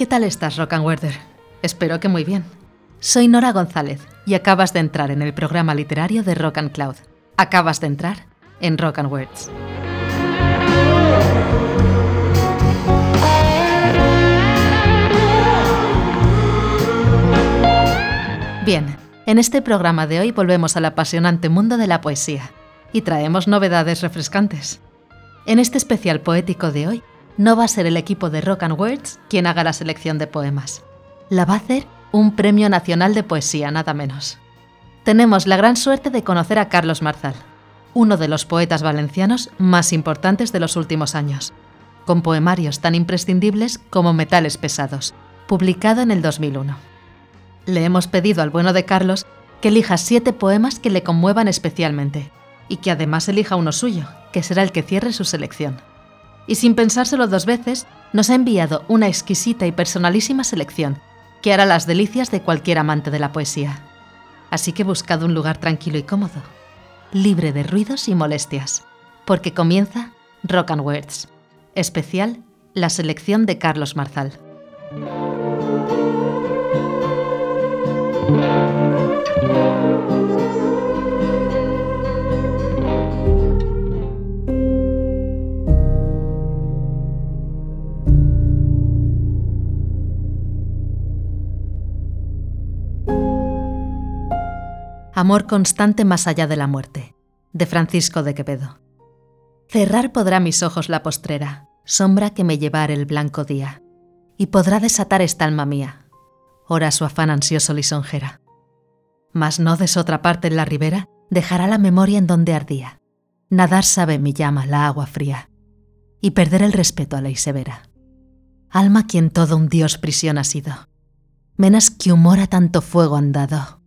¿Qué tal estás, Rock and Werder? Espero que muy bien. Soy Nora González y acabas de entrar en el programa literario de Rock and Cloud. Acabas de entrar en Rock and Words. Bien, en este programa de hoy volvemos al apasionante mundo de la poesía y traemos novedades refrescantes. En este especial poético de hoy no va a ser el equipo de Rock and Words quien haga la selección de poemas. La va a hacer un Premio Nacional de Poesía, nada menos. Tenemos la gran suerte de conocer a Carlos Marzal, uno de los poetas valencianos más importantes de los últimos años, con poemarios tan imprescindibles como Metales Pesados, publicado en el 2001. Le hemos pedido al bueno de Carlos que elija siete poemas que le conmuevan especialmente, y que además elija uno suyo, que será el que cierre su selección y sin pensárselo dos veces, nos ha enviado una exquisita y personalísima selección que hará las delicias de cualquier amante de la poesía. Así que buscad un lugar tranquilo y cómodo, libre de ruidos y molestias, porque comienza Rock and Words, especial la selección de Carlos Marzal. Amor constante más allá de la muerte, de Francisco de Quevedo. Cerrar podrá mis ojos la postrera, sombra que me llevar el blanco día, y podrá desatar esta alma mía, ora su afán ansioso lisonjera. Mas no des otra parte en la ribera, dejará la memoria en donde ardía. Nadar sabe mi llama la agua fría, y perder el respeto a ley severa. Alma quien todo un dios prisión ha sido, menos que humor a tanto fuego han dado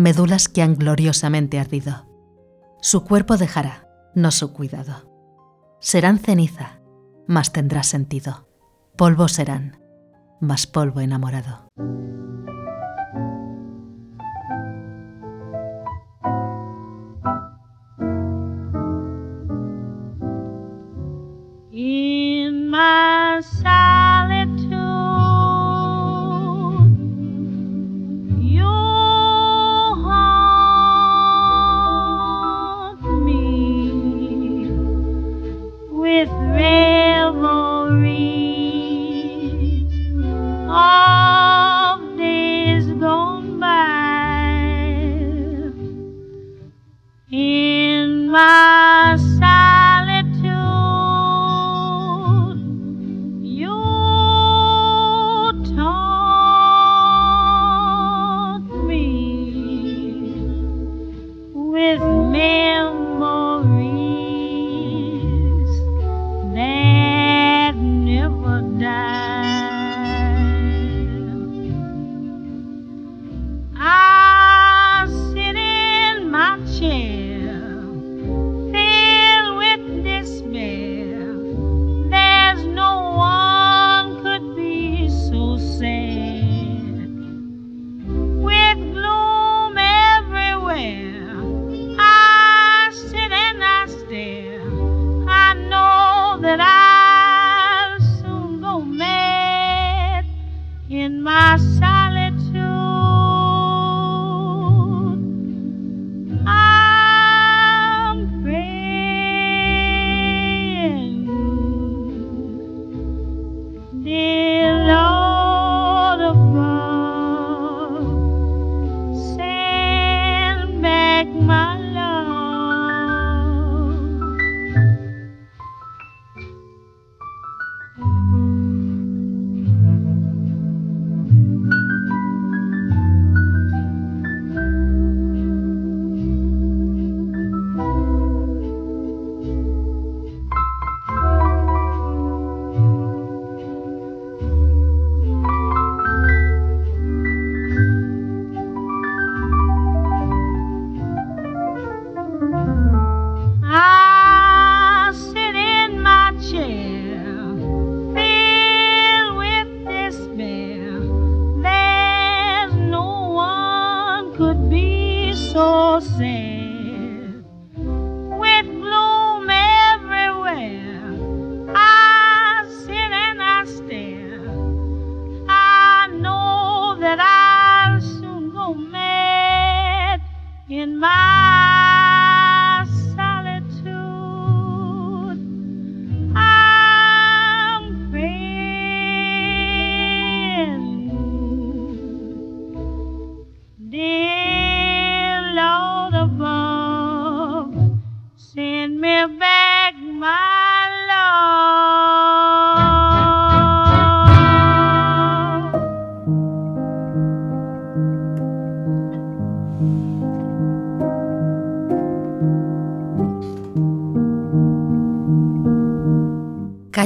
médulas que han gloriosamente ardido. Su cuerpo dejará, no su cuidado. Serán ceniza, mas tendrá sentido. Polvo serán, mas polvo enamorado.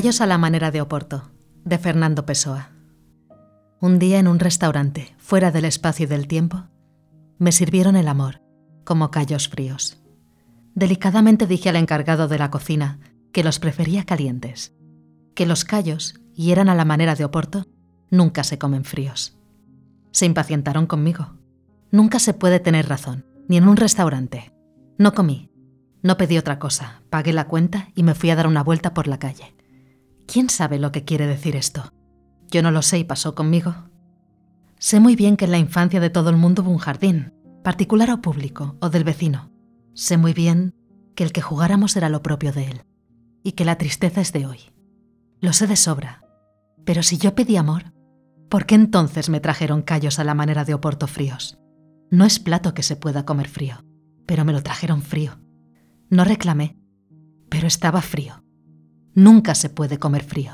Callos a la manera de Oporto, de Fernando Pessoa. Un día en un restaurante, fuera del espacio y del tiempo, me sirvieron el amor, como callos fríos. Delicadamente dije al encargado de la cocina que los prefería calientes, que los callos, y eran a la manera de Oporto, nunca se comen fríos. Se impacientaron conmigo. Nunca se puede tener razón, ni en un restaurante. No comí, no pedí otra cosa, pagué la cuenta y me fui a dar una vuelta por la calle. ¿Quién sabe lo que quiere decir esto? Yo no lo sé y pasó conmigo. Sé muy bien que en la infancia de todo el mundo hubo un jardín, particular o público, o del vecino. Sé muy bien que el que jugáramos era lo propio de él, y que la tristeza es de hoy. Lo sé de sobra. Pero si yo pedí amor, ¿por qué entonces me trajeron callos a la manera de Oporto fríos? No es plato que se pueda comer frío, pero me lo trajeron frío. No reclamé, pero estaba frío. Nunca se puede comer frío.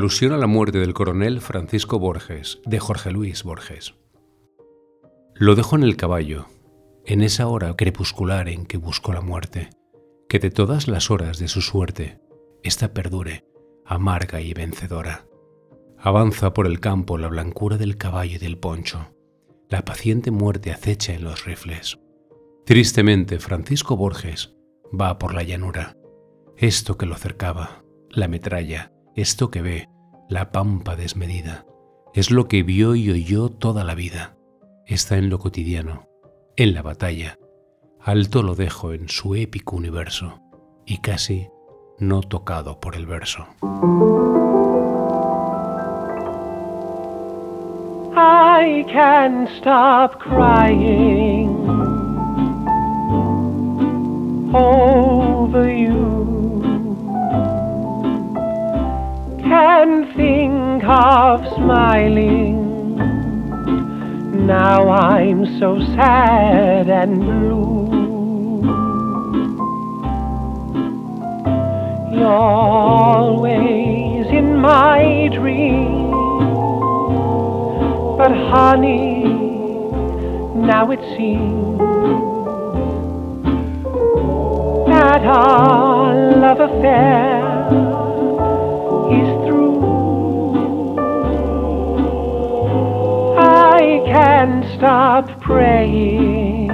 Alusión a la muerte del coronel Francisco Borges, de Jorge Luis Borges. Lo dejo en el caballo, en esa hora crepuscular en que buscó la muerte, que de todas las horas de su suerte, esta perdure, amarga y vencedora. Avanza por el campo la blancura del caballo y del poncho. La paciente muerte acecha en los rifles. Tristemente, Francisco Borges va por la llanura. Esto que lo cercaba, la metralla, esto que ve, la pampa desmedida, es lo que vio y oyó toda la vida. Está en lo cotidiano, en la batalla. Alto lo dejo en su épico universo y casi no tocado por el verso. I can't stop crying over you. Of smiling. Now I'm so sad and blue. You're always in my dreams. But honey, now it seems that our love affair I can't stop praying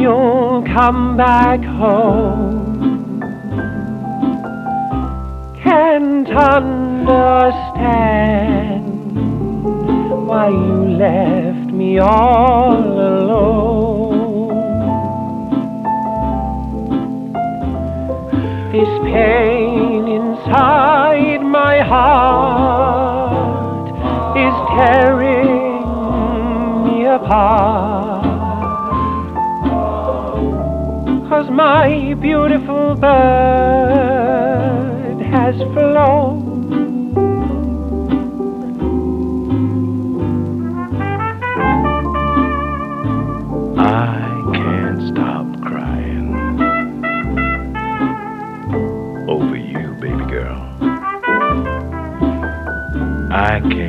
you'll come back home. Can't understand why you left me all alone. This pain inside my heart is tearing me apart. Cause my beautiful bird has flown. I can't stop crying over you, baby girl. I can't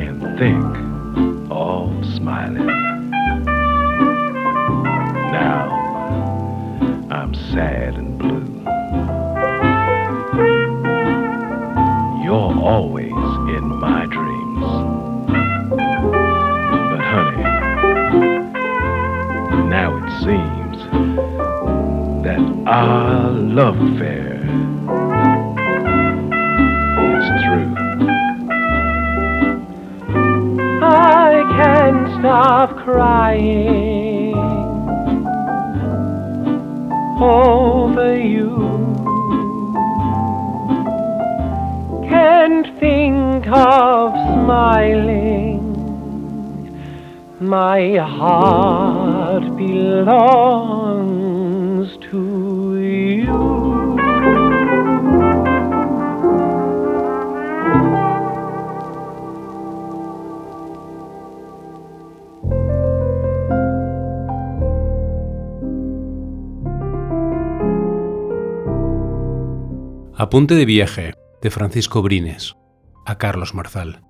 Apunte de viaje de Francisco Brines a Carlos Marzal.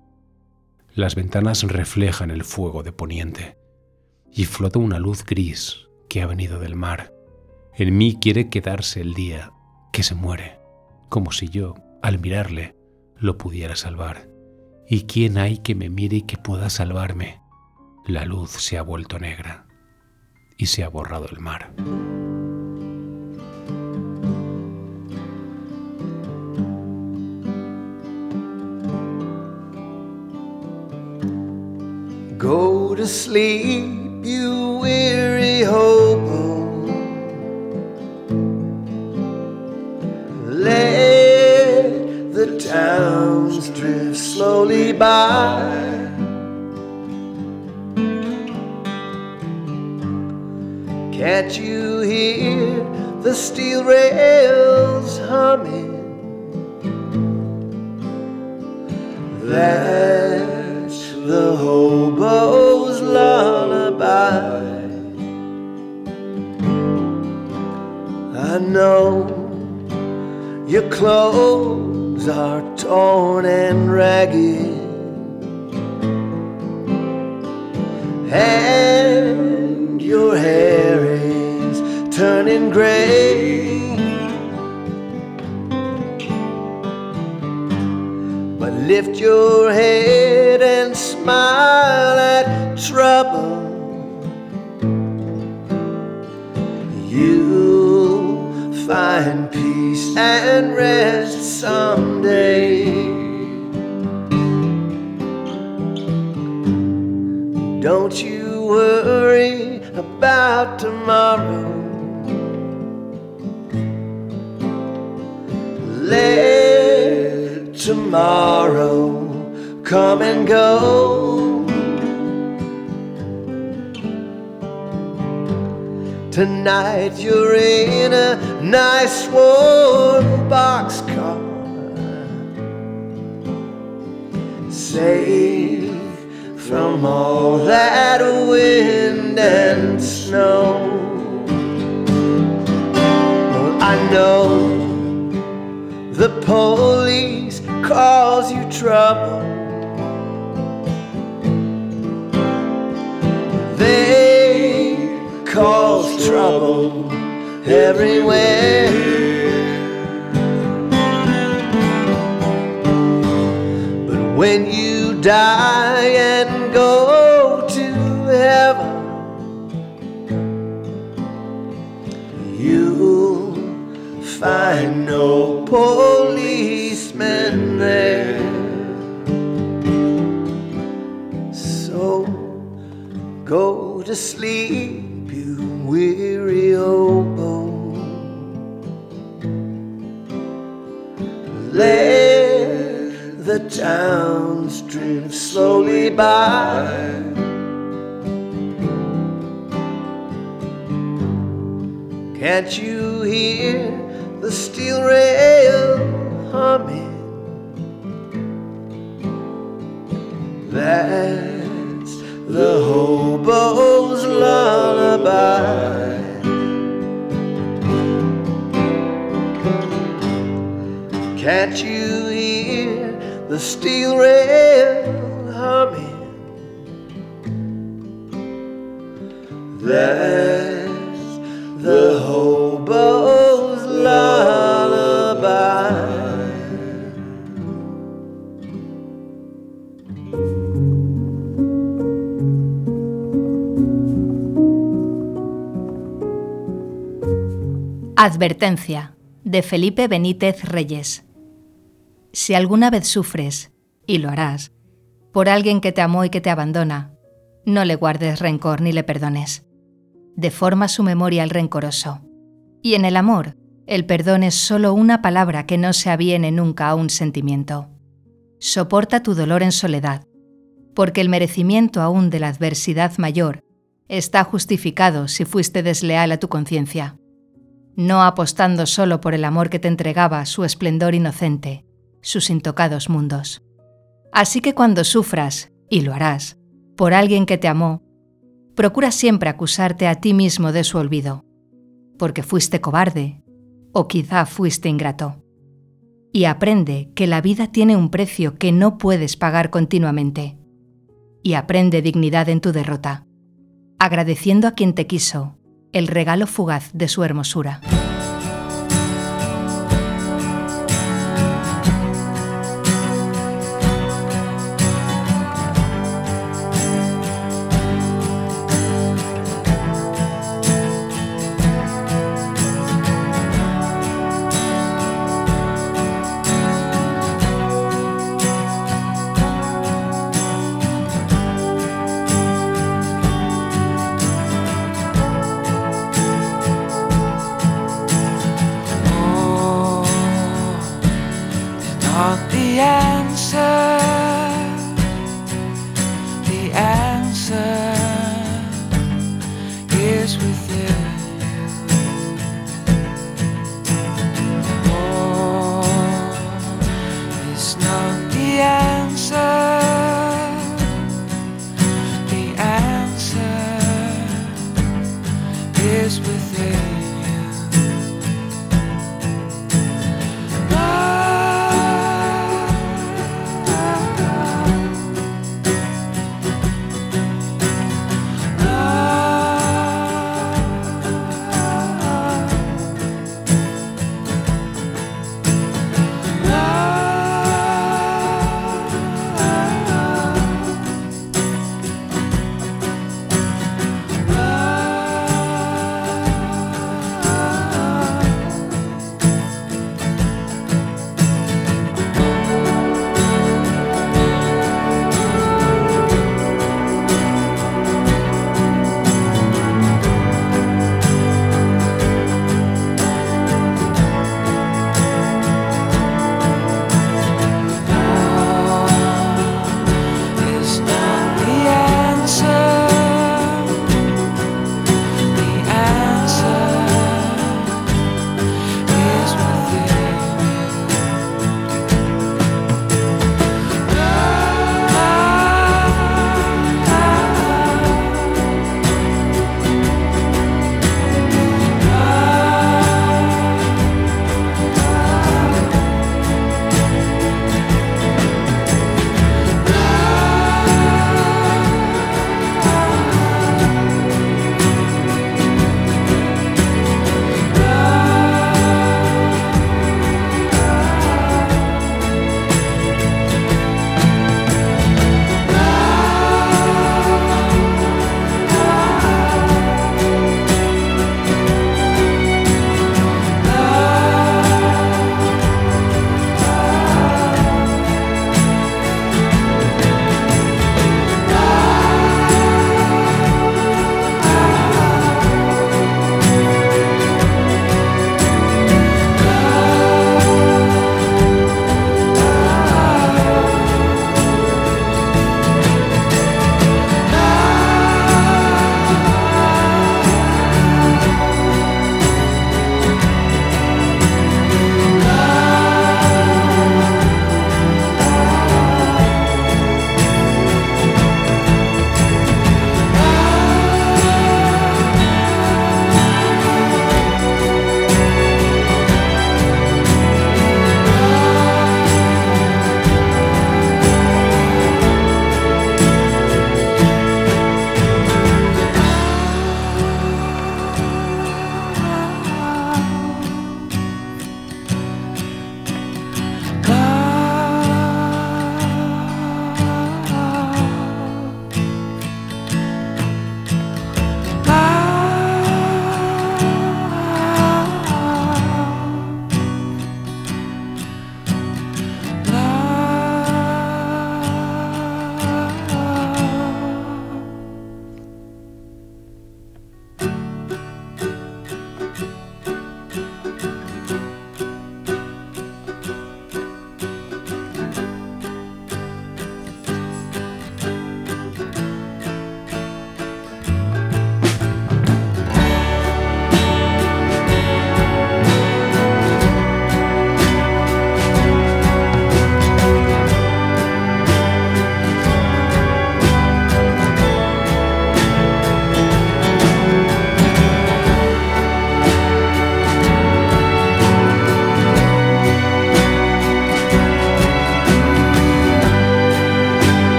Las ventanas reflejan el fuego de poniente y flota una luz gris que ha venido del mar. En mí quiere quedarse el día que se muere, como si yo, al mirarle, lo pudiera salvar. ¿Y quién hay que me mire y que pueda salvarme? La luz se ha vuelto negra y se ha borrado el mar. Go to sleep, you weary hobo. Let the towns drift slowly by. Can't you hear the steel rails know your clothes clothes are torn and ragged. And your hair is turning gray. But lift your head and smile and rest someday. Don't you worry about tomorrow. Let tomorrow come and go. Tonight you're in a nice warm boxcar. Safe from all that wind and snow. Well, I know the police cause you trouble. Trouble everywhere. But when you die and go to heaven, you'll find no policemen there. So go to sleep, weary old Let the towns drift slowly by. Can't you hear the steel rail humming? That's the hobo's lullaby. Can't you hear the steel rail humming? That's Advertencia de Felipe Benítez Reyes. Si alguna vez sufres, y lo harás, por alguien que te amó y que te abandona, no le guardes rencor ni le perdones. Deforma su memoria el rencoroso. Y en el amor, el perdón es solo una palabra que no se aviene nunca a un sentimiento. Soporta tu dolor en soledad, porque el merecimiento aún de la adversidad mayor está justificado si fuiste desleal a tu conciencia no apostando solo por el amor que te entregaba su esplendor inocente, sus intocados mundos. Así que cuando sufras, y lo harás, por alguien que te amó, procura siempre acusarte a ti mismo de su olvido, porque fuiste cobarde o quizá fuiste ingrato. Y aprende que la vida tiene un precio que no puedes pagar continuamente. Y aprende dignidad en tu derrota, agradeciendo a quien te quiso el regalo fugaz de su hermosura.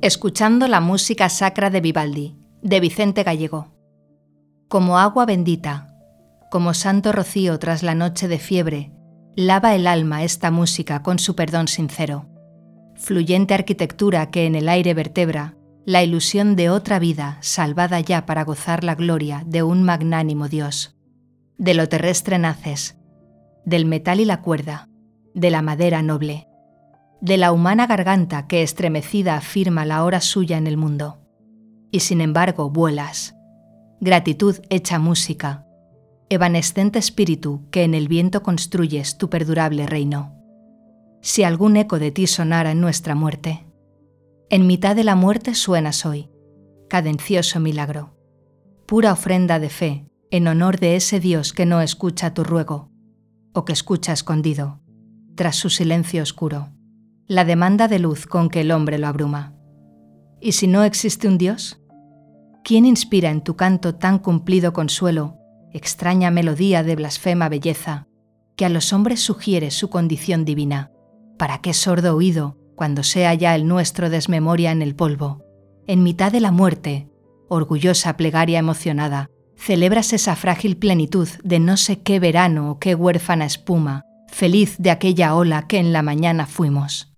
Escuchando la música sacra de Vivaldi, de Vicente Gallego. Como agua bendita, como santo rocío tras la noche de fiebre, lava el alma esta música con su perdón sincero. Fluyente arquitectura que en el aire vertebra la ilusión de otra vida salvada ya para gozar la gloria de un magnánimo Dios. De lo terrestre naces, del metal y la cuerda, de la madera noble, de la humana garganta que estremecida afirma la hora suya en el mundo. Y sin embargo vuelas. Gratitud hecha música, evanescente espíritu que en el viento construyes tu perdurable reino. Si algún eco de ti sonara en nuestra muerte, en mitad de la muerte suenas hoy, cadencioso milagro, pura ofrenda de fe en honor de ese Dios que no escucha tu ruego, o que escucha escondido, tras su silencio oscuro, la demanda de luz con que el hombre lo abruma. ¿Y si no existe un Dios? ¿Quién inspira en tu canto tan cumplido consuelo, extraña melodía de blasfema belleza, que a los hombres sugiere su condición divina? ¿Para qué sordo oído, cuando sea ya el nuestro desmemoria en el polvo? En mitad de la muerte, orgullosa plegaria emocionada, celebras esa frágil plenitud de no sé qué verano o qué huérfana espuma, feliz de aquella ola que en la mañana fuimos.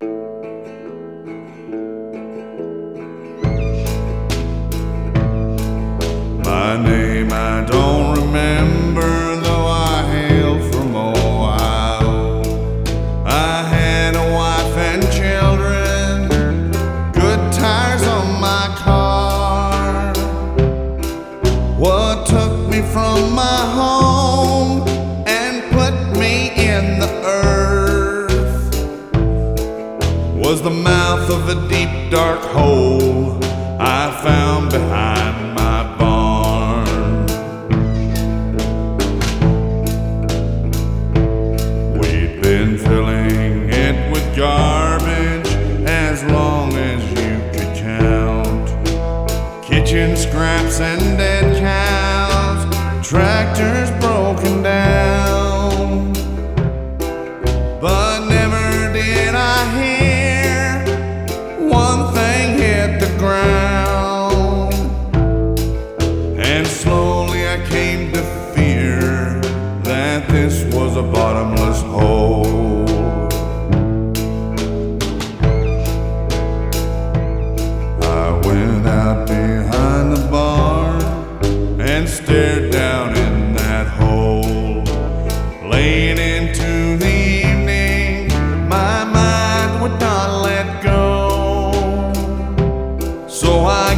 A deep dark hole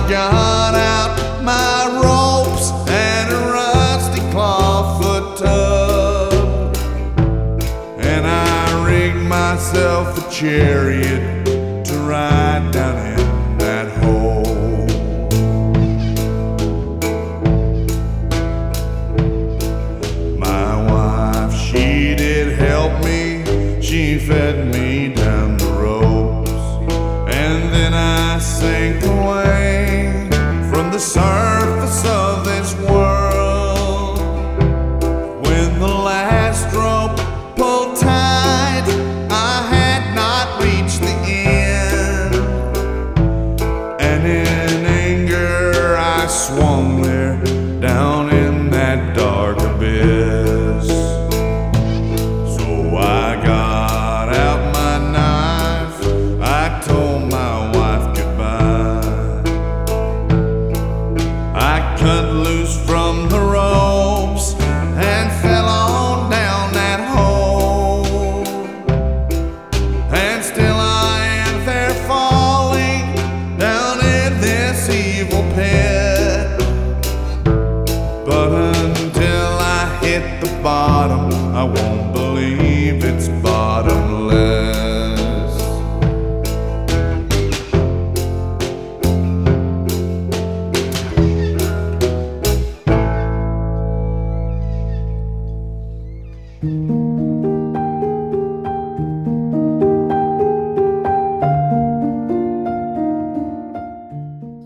got out my ropes and a rusty clawfoot tub. And I rigged myself a chariot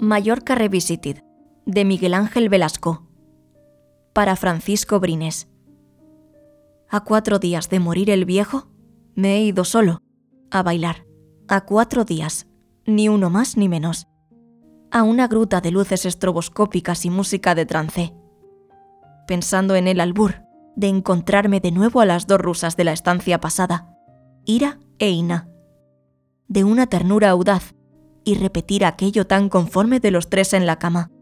Mallorca Revisited, de Miguel Ángel Velasco. Para Francisco Brines. A cuatro días de morir el viejo, me he ido solo, a bailar. A cuatro días, ni uno más ni menos. A una gruta de luces estroboscópicas y música de trance. Pensando en el albur de encontrarme de nuevo a las dos rusas de la estancia pasada, Ira e Ina. De una ternura audaz y repetir aquello tan conforme de los tres en la cama,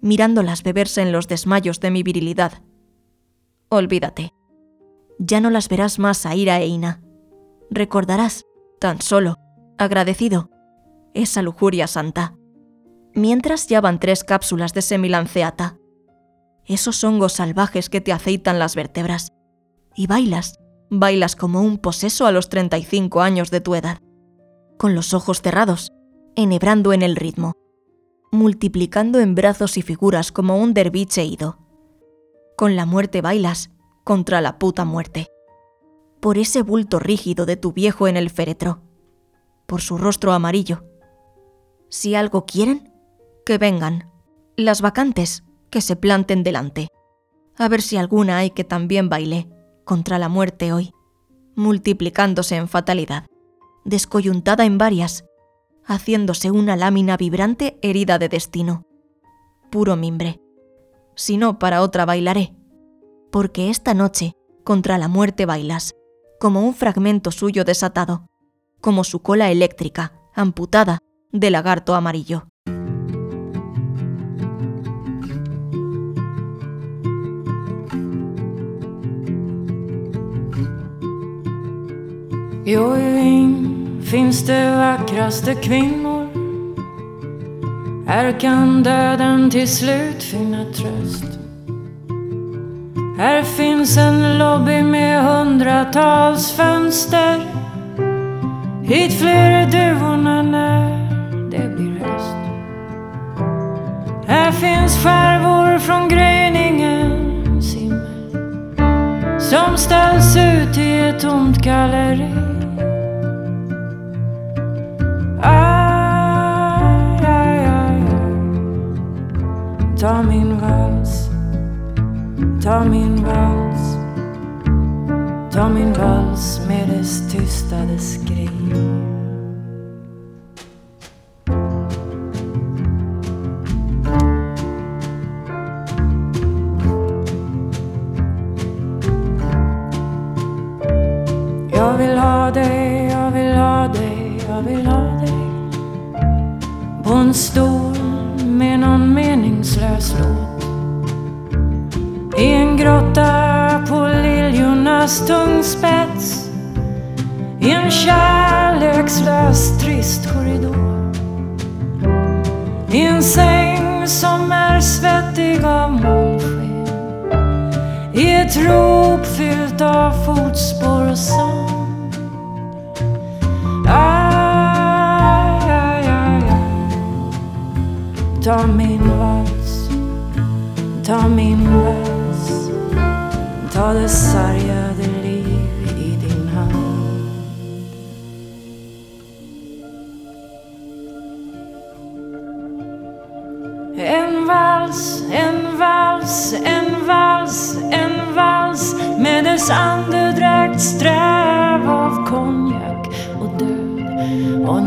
mirándolas beberse en los desmayos de mi virilidad. Olvídate. Ya no las verás más a Ira e Ina. Recordarás, tan solo, agradecido, esa lujuria santa. Mientras ya van tres cápsulas de semilanceata. Esos hongos salvajes que te aceitan las vértebras. Y bailas, bailas como un poseso a los 35 años de tu edad. Con los ojos cerrados, enhebrando en el ritmo. Multiplicando en brazos y figuras como un derviche ido. Con la muerte bailas, contra la puta muerte. Por ese bulto rígido de tu viejo en el féretro. Por su rostro amarillo. Si algo quieren, que vengan. Las vacantes, que se planten delante. A ver si alguna hay que también baile contra la muerte hoy, multiplicándose en fatalidad, descoyuntada en varias, haciéndose una lámina vibrante herida de destino. Puro mimbre. Si no, para otra bailaré porque esta noche contra la muerte bailas, como un fragmento suyo desatado, como su cola eléctrica, amputada, de lagarto amarillo. Ojving finns det vackraste kvinnor. Här kan döden till slut finna tröst. Här finns en lobby med hundratals fönster. Hit flyr duvorna när det blir höst. Här finns skärvor från gryningens himmel som ställs ut i ett tomt galleri. Ta min vals, ta min vals, ta min vals med dess tystade skrik. Är svettig av månsken. I ett rop fyllt av fotspår och sång Aj, aj, aj, aj. Ta min vals, ta min vals. Ta det sargade vals, en vals med dess andedräkt sträv av konjak och död. Och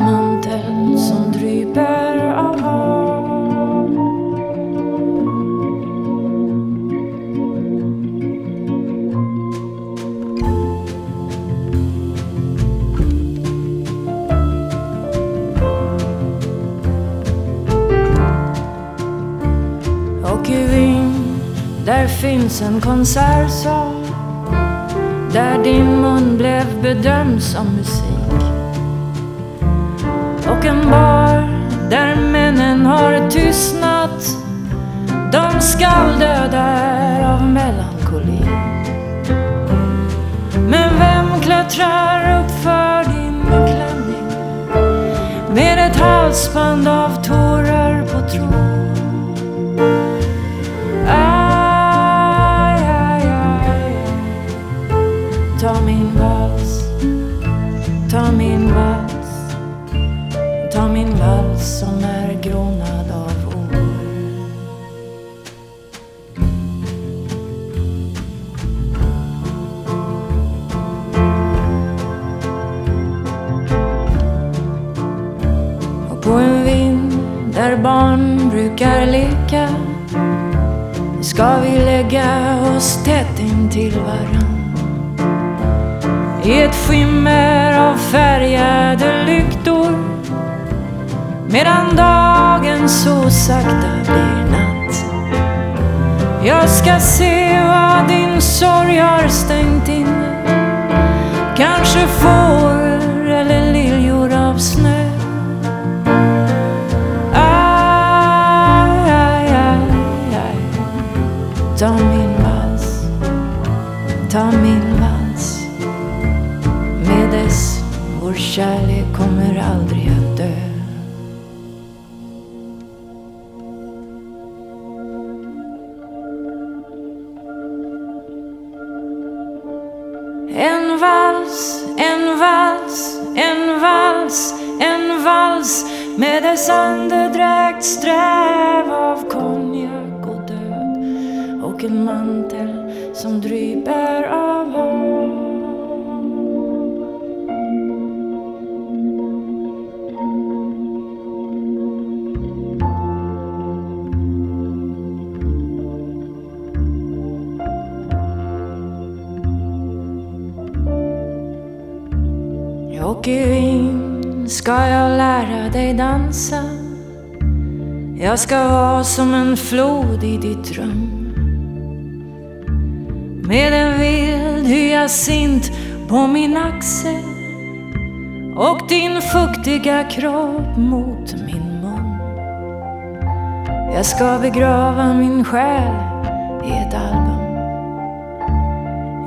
finns en konsertsal där din mun blev bedömd som musik. Och en bar där männen har tystnat. De skall dö där av melankoli. Men vem klättrar upp för din klänning med ett halsband av tårar på tråd? Ta min vals, ta min vals som är grånad av år. Och på en vind där barn brukar leka ska vi lägga oss tätt in till varann i ett skimmer färgade lyktor medan dagen så sakta blir natt. Jag ska se vad din sorg har stängt in med andedräkt sträv av konjak och död och en mantel som dryper av hav. Och i ska jag lära dig dansa Jag ska vara som en flod i ditt rum. Med en vild hyacint på min axel och din fuktiga kropp mot min mun. Jag ska begrava min själ i ett album.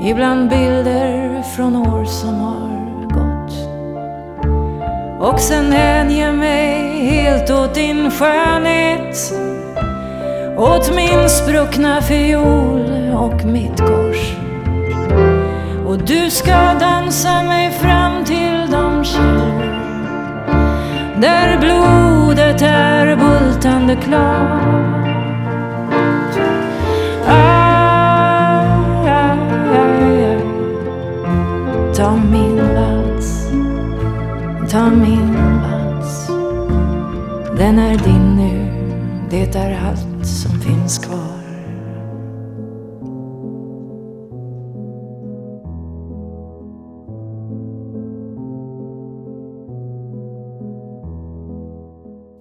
Ibland bilder från år som har och sen hänge mig helt åt din skönhet Åt min spruckna fiol och mitt kors. Och du ska dansa mig fram till de källor Där blodet är bultande klart. Ah, ah, ah, Ta min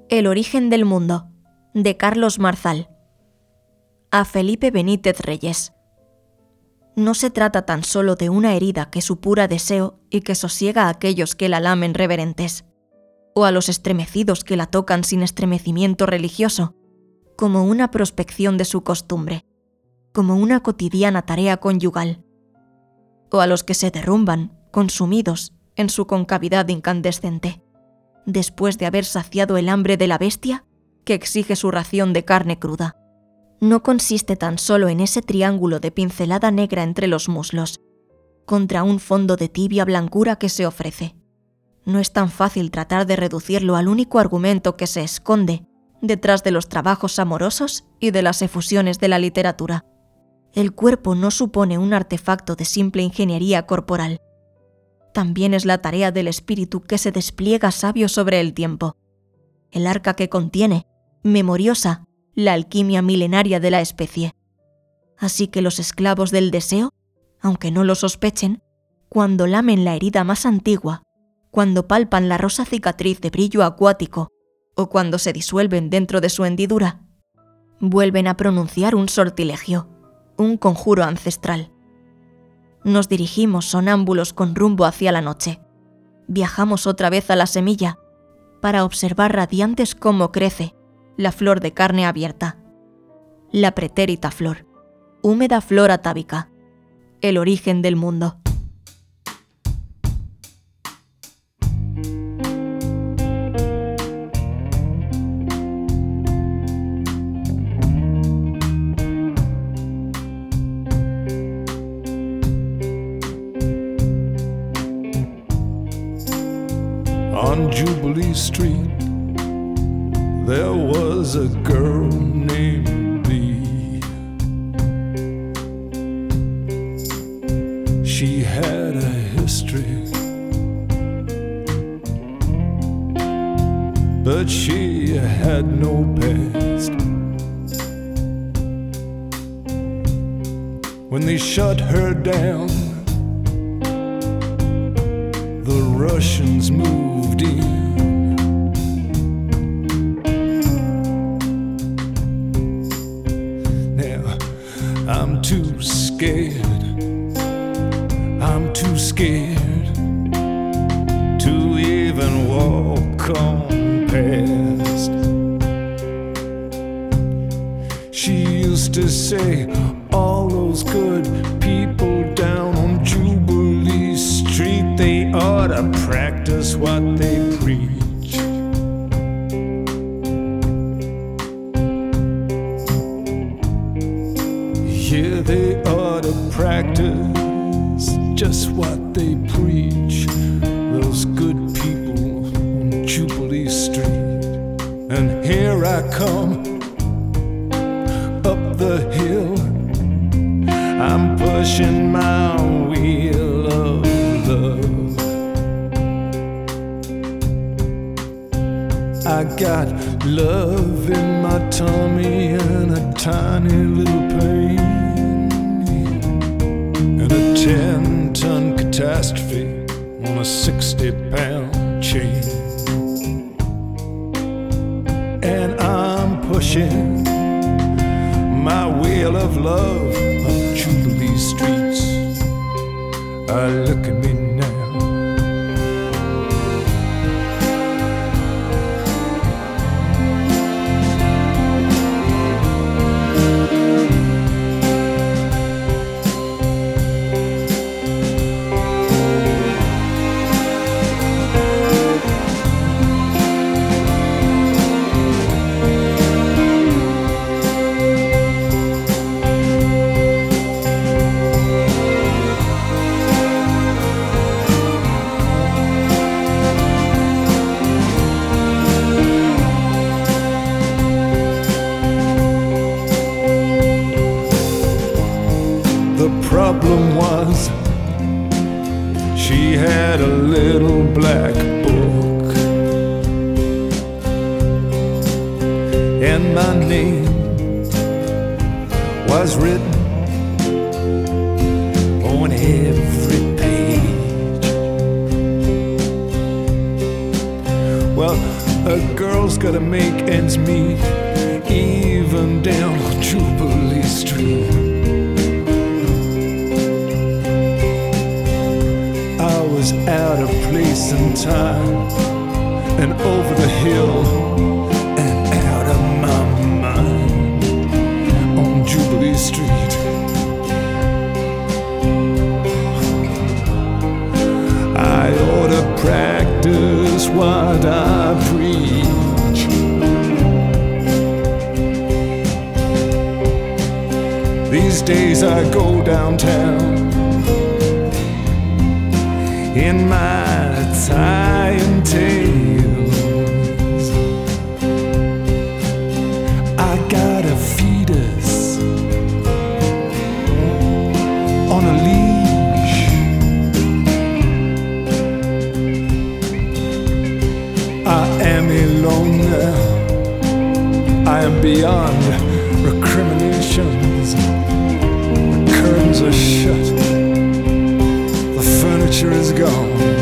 El origen del mundo, de Carlos Marzal. A Felipe Benítez Reyes. No se trata tan solo de una herida que supura deseo y que sosiega a aquellos que la lamen reverentes, o a los estremecidos que la tocan sin estremecimiento religioso, como una prospección de su costumbre, como una cotidiana tarea conyugal, o a los que se derrumban, consumidos, en su concavidad incandescente después de haber saciado el hambre de la bestia que exige su ración de carne cruda. No consiste tan solo en ese triángulo de pincelada negra entre los muslos, contra un fondo de tibia blancura que se ofrece. No es tan fácil tratar de reducirlo al único argumento que se esconde detrás de los trabajos amorosos y de las efusiones de la literatura. El cuerpo no supone un artefacto de simple ingeniería corporal también es la tarea del espíritu que se despliega sabio sobre el tiempo. El arca que contiene, memoriosa, la alquimia milenaria de la especie. Así que los esclavos del deseo, aunque no lo sospechen, cuando lamen la herida más antigua, cuando palpan la rosa cicatriz de brillo acuático, o cuando se disuelven dentro de su hendidura, vuelven a pronunciar un sortilegio, un conjuro ancestral. Nos dirigimos sonámbulos con rumbo hacia la noche. Viajamos otra vez a la semilla para observar radiantes cómo crece la flor de carne abierta. La pretérita flor, húmeda flor atávica, el origen del mundo. There was a girl named B. She had a history, but she had no past. When they shut her down, the Russians moved in. 50 on a 60 pound chain. And I'm pushing my wheel of love up Jubilee streets. I look is written on every page. Well, a girl's gotta make ends meet, even down Jubilee Street. I was out of place and time and over the hill. what I preach. These days I go downtown in my tie and tape. is gone.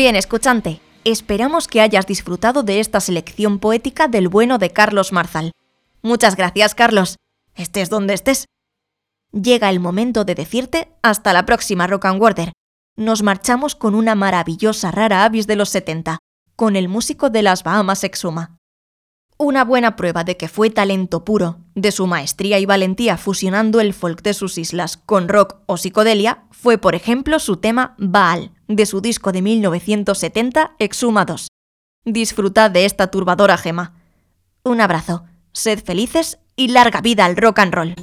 Bien, escuchante, esperamos que hayas disfrutado de esta selección poética del bueno de Carlos Marzal. Muchas gracias, Carlos. Estés donde estés. Llega el momento de decirte hasta la próxima Rock and Water. Nos marchamos con una maravillosa rara avis de los 70, con el músico de las Bahamas Exuma. Una buena prueba de que fue talento puro, de su maestría y valentía fusionando el folk de sus islas con rock o psicodelia, fue por ejemplo su tema Baal, de su disco de 1970 Exuma 2. Disfrutad de esta turbadora gema. Un abrazo, sed felices y larga vida al rock and roll.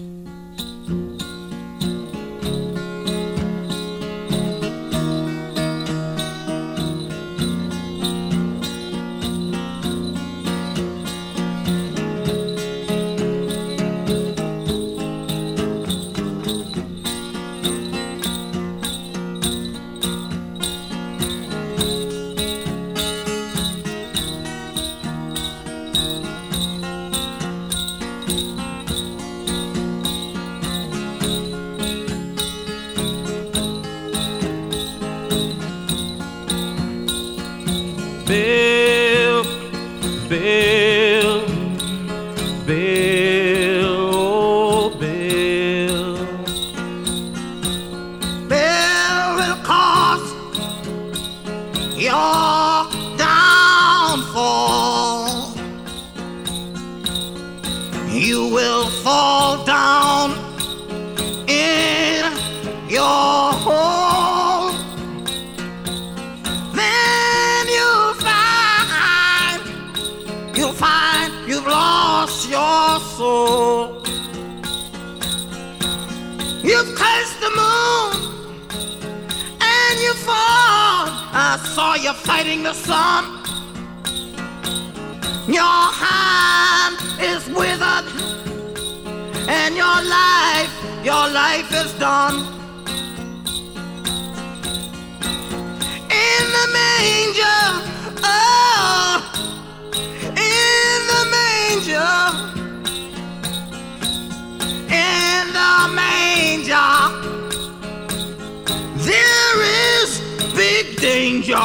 Danger.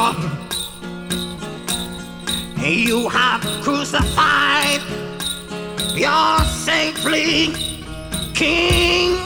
You have crucified your saintly king.